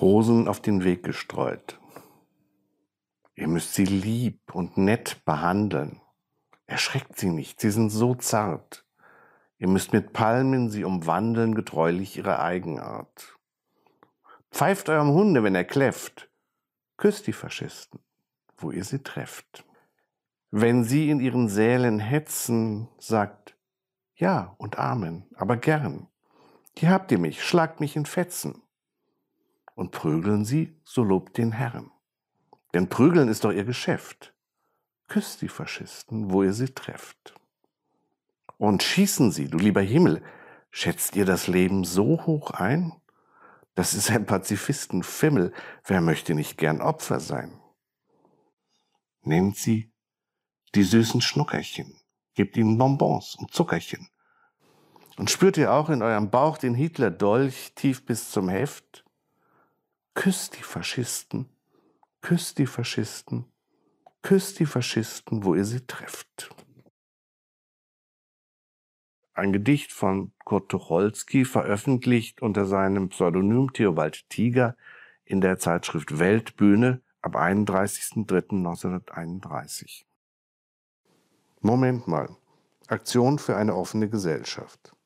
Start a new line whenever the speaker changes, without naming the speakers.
Rosen auf den Weg gestreut. Ihr müsst sie lieb und nett behandeln. Erschreckt sie nicht, sie sind so zart. Ihr müsst mit Palmen sie umwandeln, getreulich ihre Eigenart. Pfeift eurem Hunde, wenn er kläfft. Küsst die Faschisten, wo ihr sie trefft. Wenn sie in ihren Sälen hetzen, sagt Ja und Amen, aber gern. Hier habt ihr mich, schlagt mich in Fetzen. Und prügeln sie, so lobt den Herrn. Denn prügeln ist doch ihr Geschäft. Küsst die Faschisten, wo ihr sie trefft. Und schießen sie, du lieber Himmel, schätzt ihr das Leben so hoch ein? Das ist ein Pazifistenfimmel. Wer möchte nicht gern Opfer sein? Nehmt sie die süßen Schnuckerchen, gebt ihnen Bonbons und Zuckerchen. Und spürt ihr auch in eurem Bauch den Hitler-Dolch tief bis zum Heft? Küsst die Faschisten, küsst die Faschisten, küsst die Faschisten, wo ihr sie trefft. Ein Gedicht von Kurt Tucholsky, veröffentlicht unter seinem Pseudonym Theobald Tiger in der Zeitschrift Weltbühne ab 31.03.1931. Moment mal. Aktion für eine offene Gesellschaft.